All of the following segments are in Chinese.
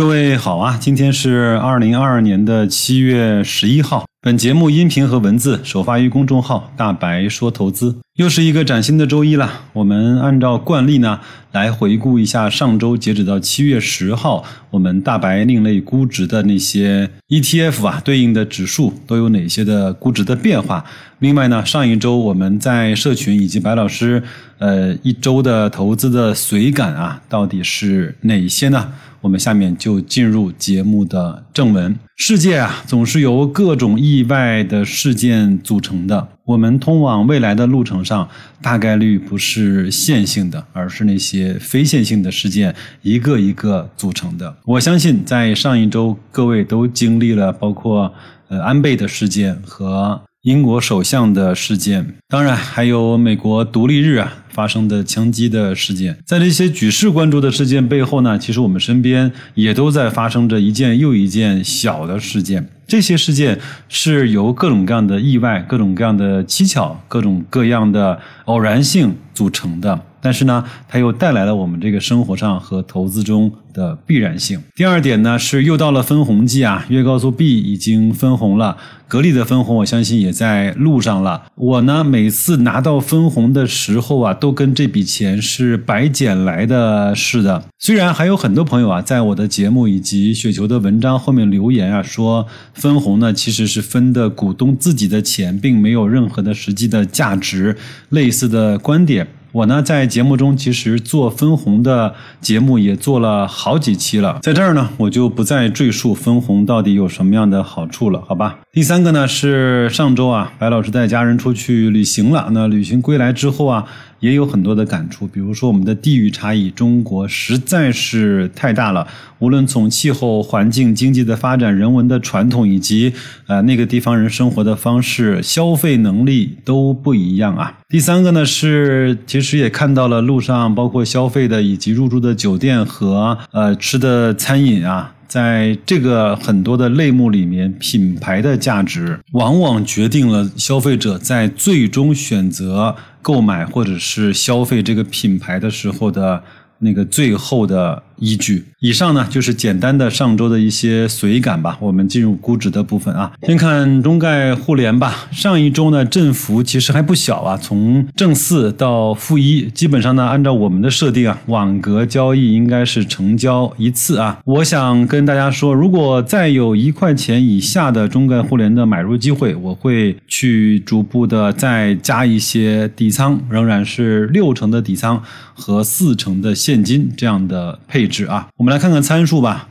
各位好啊，今天是二零二二年的七月十一号。本节目音频和文字首发于公众号“大白说投资”。又是一个崭新的周一了。我们按照惯例呢，来回顾一下上周截止到七月十号，我们大白另类估值的那些 ETF 啊，对应的指数都有哪些的估值的变化。另外呢，上一周我们在社群以及白老师，呃，一周的投资的随感啊，到底是哪些呢？我们下面就进入节目的正文。世界啊，总是由各种意外的事件组成的。我们通往未来的路程上，大概率不是线性的，而是那些非线性的事件一个一个组成的。我相信，在上一周，各位都经历了包括呃安倍的事件和英国首相的事件，当然还有美国独立日啊。发生的枪击的事件，在这些举世关注的事件背后呢，其实我们身边也都在发生着一件又一件小的事件。这些事件是由各种各样的意外、各种各样的蹊跷、各种各样的偶然性组成的。但是呢，它又带来了我们这个生活上和投资中的必然性。第二点呢，是又到了分红季啊，粤高速 B 已经分红了，格力的分红我相信也在路上了。我呢，每次拿到分红的时候啊，都跟这笔钱是白捡来的似的。虽然还有很多朋友啊，在我的节目以及雪球的文章后面留言啊，说分红呢其实是分的股东自己的钱，并没有任何的实际的价值，类似的观点。我呢，在节目中其实做分红的节目也做了好几期了，在这儿呢，我就不再赘述分红到底有什么样的好处了，好吧？第三个呢是上周啊，白老师带家人出去旅行了，那旅行归来之后啊。也有很多的感触，比如说我们的地域差异，中国实在是太大了。无论从气候、环境、经济的发展、人文的传统，以及呃那个地方人生活的方式、消费能力都不一样啊。第三个呢是，其实也看到了路上包括消费的以及入住的酒店和呃吃的餐饮啊。在这个很多的类目里面，品牌的价值往往决定了消费者在最终选择购买或者是消费这个品牌的时候的那个最后的。依据以上呢，就是简单的上周的一些随感吧。我们进入估值的部分啊，先看中概互联吧。上一周呢，振幅其实还不小啊，从正四到负一，基本上呢，按照我们的设定啊，网格交易应该是成交一次啊。我想跟大家说，如果再有一块钱以下的中概互联的买入机会，我会去逐步的再加一些底仓，仍然是六成的底仓和四成的现金这样的配。值啊，我们来看看参数吧。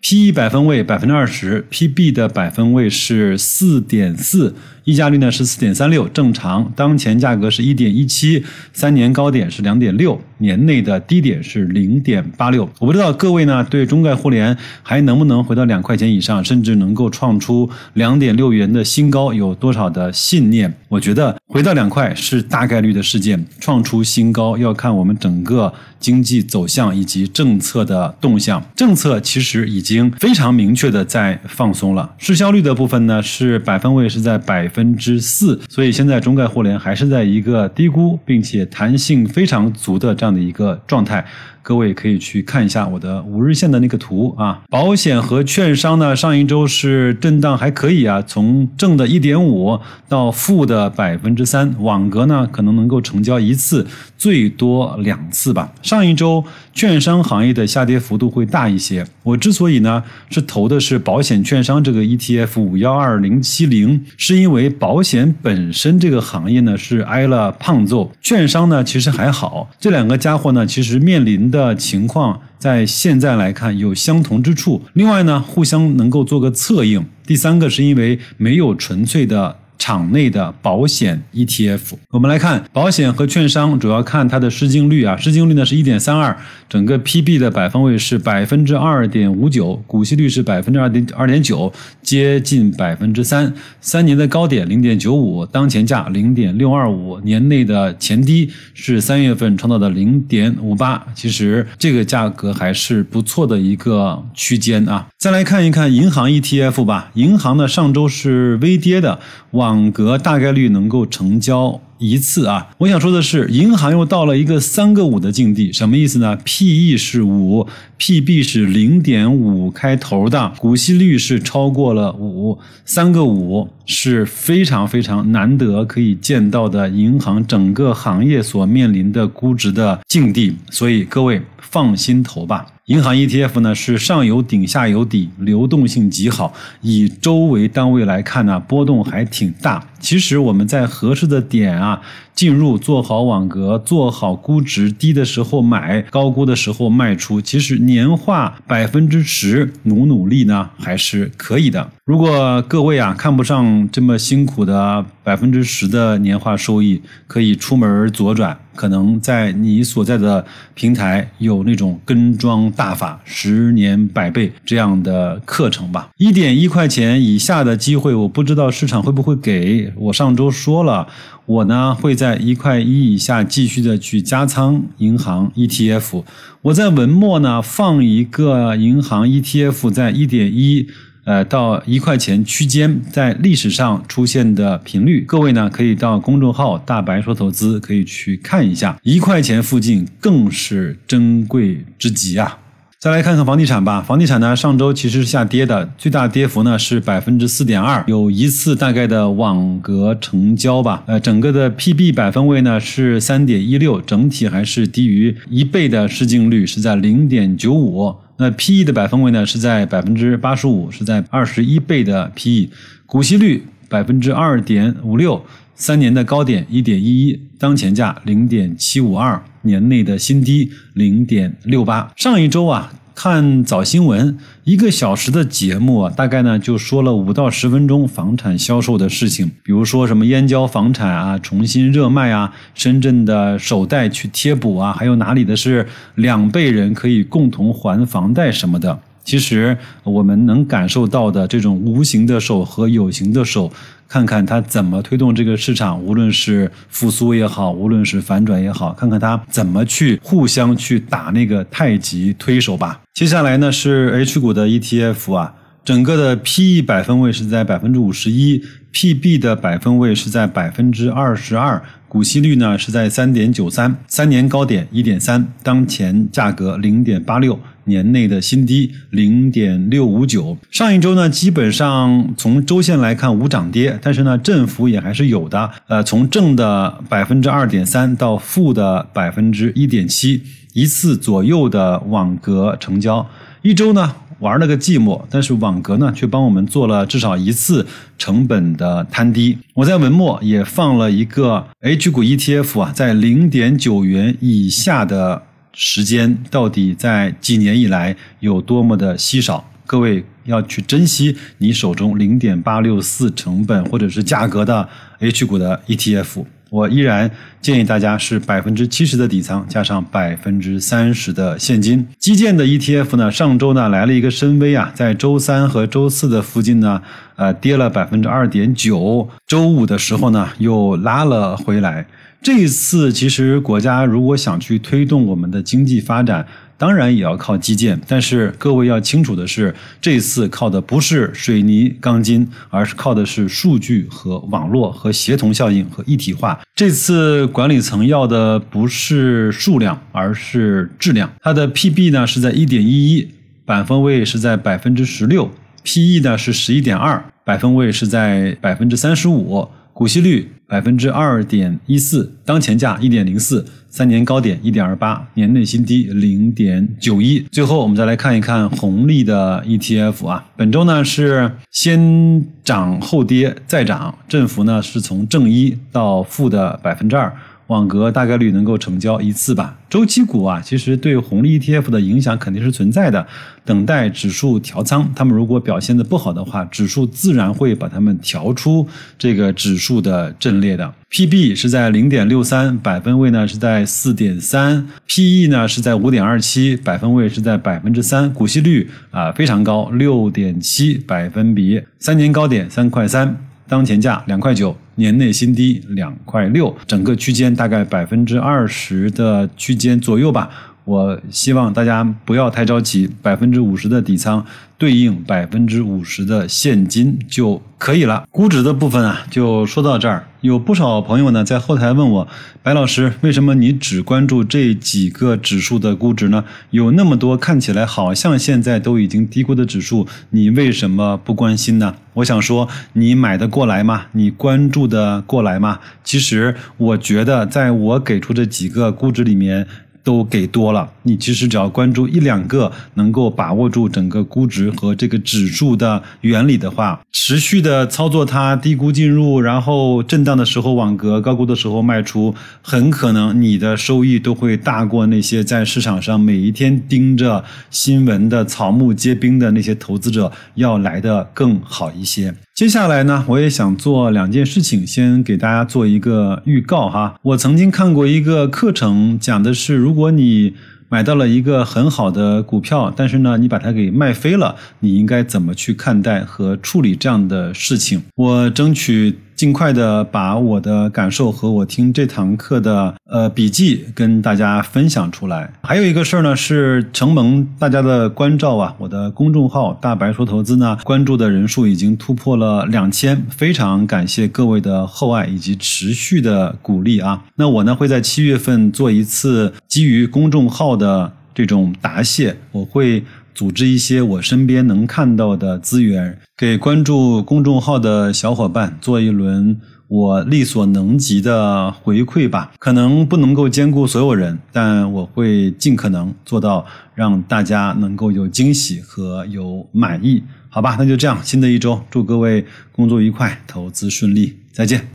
P 一百分位百分之二十，P/B 的百分位是四点四。溢价率呢是四点三六，正常。当前价格是一点一七，三年高点是两点六，年内的低点是零点八六。我不知道各位呢对中概互联还能不能回到两块钱以上，甚至能够创出两点六元的新高，有多少的信念？我觉得回到两块是大概率的事件，创出新高要看我们整个经济走向以及政策的动向。政策其实已经非常明确的在放松了。市销率的部分呢是百分位是在百。分之四，所以现在中概互联还是在一个低估并且弹性非常足的这样的一个状态。各位可以去看一下我的五日线的那个图啊，保险和券商呢，上一周是震荡还可以啊，从正的一点五到负的百分之三，网格呢可能能够成交一次，最多两次吧。上一周券商行业的下跌幅度会大一些，我之所以呢是投的是保险券商这个 ETF 五幺二零七零，是因为保险本身这个行业呢是挨了胖揍，券商呢其实还好，这两个家伙呢其实面临的。情况在现在来看有相同之处，另外呢，互相能够做个策应。第三个是因为没有纯粹的。场内的保险 ETF，我们来看保险和券商，主要看它的市净率啊，市净率呢是一点三二，整个 PB 的百分位是百分之二点五九，股息率是百分之二点二点九，接近百分之三，三年的高点零点九五，当前价零点六二五，年内的前低是三月份创造的零点五八，其实这个价格还是不错的一个区间啊。再来看一看银行 ETF 吧，银行呢上周是微跌的，哇网格大概率能够成交一次啊。我想说的是，银行又到了一个三个五的境地，什么意思呢？P E 是五，P B 是零点五开头的，股息率是超过了五，三个五是非常非常难得可以见到的银行整个行业所面临的估值的境地，所以各位放心投吧。银行 ETF 呢是上有顶下有底，流动性极好。以周为单位来看呢，波动还挺大。其实我们在合适的点啊进入，做好网格，做好估值低的时候买，高估的时候卖出。其实年化百分之十，努努力呢还是可以的。如果各位啊看不上这么辛苦的百分之十的年化收益，可以出门左转。可能在你所在的平台有那种跟庄大法十年百倍这样的课程吧。一点一块钱以下的机会，我不知道市场会不会给我。上周说了，我呢会在一块一以下继续的去加仓银行 ETF。我在文末呢放一个银行 ETF 在一点一。呃，到一块钱区间，在历史上出现的频率，各位呢可以到公众号“大白说投资”可以去看一下，一块钱附近更是珍贵之极啊！再来看看房地产吧，房地产呢上周其实是下跌的，最大跌幅呢是百分之四点二，有一次大概的网格成交吧，呃，整个的 PB 百分位呢是三点一六，整体还是低于一倍的市净率，是在零点九五。那 P/E 的百分位呢是在百分之八十五，是在二十一倍的 P/E，股息率百分之二点五六，三年的高点一点一一，当前价零点七五二，年内的新低零点六八。上一周啊。看早新闻，一个小时的节目啊，大概呢就说了五到十分钟房产销售的事情，比如说什么燕郊房产啊重新热卖啊，深圳的首贷去贴补啊，还有哪里的是两辈人可以共同还房贷什么的。其实我们能感受到的这种无形的手和有形的手，看看它怎么推动这个市场，无论是复苏也好，无论是反转也好，看看它怎么去互相去打那个太极推手吧。接下来呢是 H 股的 ETF 啊，整个的 PE 百分位是在百分之五十一，PB 的百分位是在百分之二十二。股息率呢是在三点九三，三年高点一点三，当前价格零点八六，年内的新低零点六五九。上一周呢，基本上从周线来看无涨跌，但是呢，振幅也还是有的。呃，从正的百分之二点三到负的百分之一点七，一次左右的网格成交，一周呢。玩了个寂寞，但是网格呢却帮我们做了至少一次成本的摊低。我在文末也放了一个 H 股 ETF 啊，在零点九元以下的时间，到底在几年以来有多么的稀少？各位要去珍惜你手中零点八六四成本或者是价格的 H 股的 ETF。我依然建议大家是百分之七十的底仓加上百分之三十的现金。基建的 ETF 呢，上周呢来了一个深 V 啊，在周三和周四的附近呢，呃跌了百分之二点九，周五的时候呢又拉了回来。这一次其实国家如果想去推动我们的经济发展。当然也要靠基建，但是各位要清楚的是，这次靠的不是水泥钢筋，而是靠的是数据和网络和协同效应和一体化。这次管理层要的不是数量，而是质量。它的 PB 呢是在一点一一，百分位是在百分之十六，PE 呢是十一点二，百分位是在百分之三十五，股息率百分之二点一四，当前价一点零四。三年高点一点二八，年内新低零点九一。最后，我们再来看一看红利的 ETF 啊，本周呢是先涨后跌再涨，振幅呢是从正一到负的百分之二。网格大概率能够成交一次吧。周期股啊，其实对红利 ETF 的影响肯定是存在的。等待指数调仓，他们如果表现的不好的话，指数自然会把他们调出这个指数的阵列的。PB 是在零点六三，百分位呢是在四点三，PE 呢是在五点二七，百分位是在百分之三，股息率啊非常高，六点七百分比，三年高点三块三。当前价两块九，年内新低两块六，整个区间大概百分之二十的区间左右吧。我希望大家不要太着急，百分之五十的底仓对应百分之五十的现金就可以了。估值的部分啊，就说到这儿。有不少朋友呢在后台问我，白老师，为什么你只关注这几个指数的估值呢？有那么多看起来好像现在都已经低估的指数，你为什么不关心呢？我想说，你买得过来吗？你关注的过来吗？其实，我觉得在我给出这几个估值里面。都给多了，你其实只要关注一两个能够把握住整个估值和这个指数的原理的话，持续的操作它，低估进入，然后震荡的时候网格，高估的时候卖出，很可能你的收益都会大过那些在市场上每一天盯着新闻的草木皆兵的那些投资者要来的更好一些。接下来呢，我也想做两件事情，先给大家做一个预告哈。我曾经看过一个课程，讲的是如果你买到了一个很好的股票，但是呢，你把它给卖飞了，你应该怎么去看待和处理这样的事情？我争取。尽快的把我的感受和我听这堂课的呃笔记跟大家分享出来。还有一个事儿呢，是承蒙大家的关照啊，我的公众号“大白说投资”呢，关注的人数已经突破了两千，非常感谢各位的厚爱以及持续的鼓励啊。那我呢会在七月份做一次基于公众号的这种答谢，我会。组织一些我身边能看到的资源，给关注公众号的小伙伴做一轮我力所能及的回馈吧。可能不能够兼顾所有人，但我会尽可能做到让大家能够有惊喜和有满意。好吧，那就这样。新的一周，祝各位工作愉快，投资顺利，再见。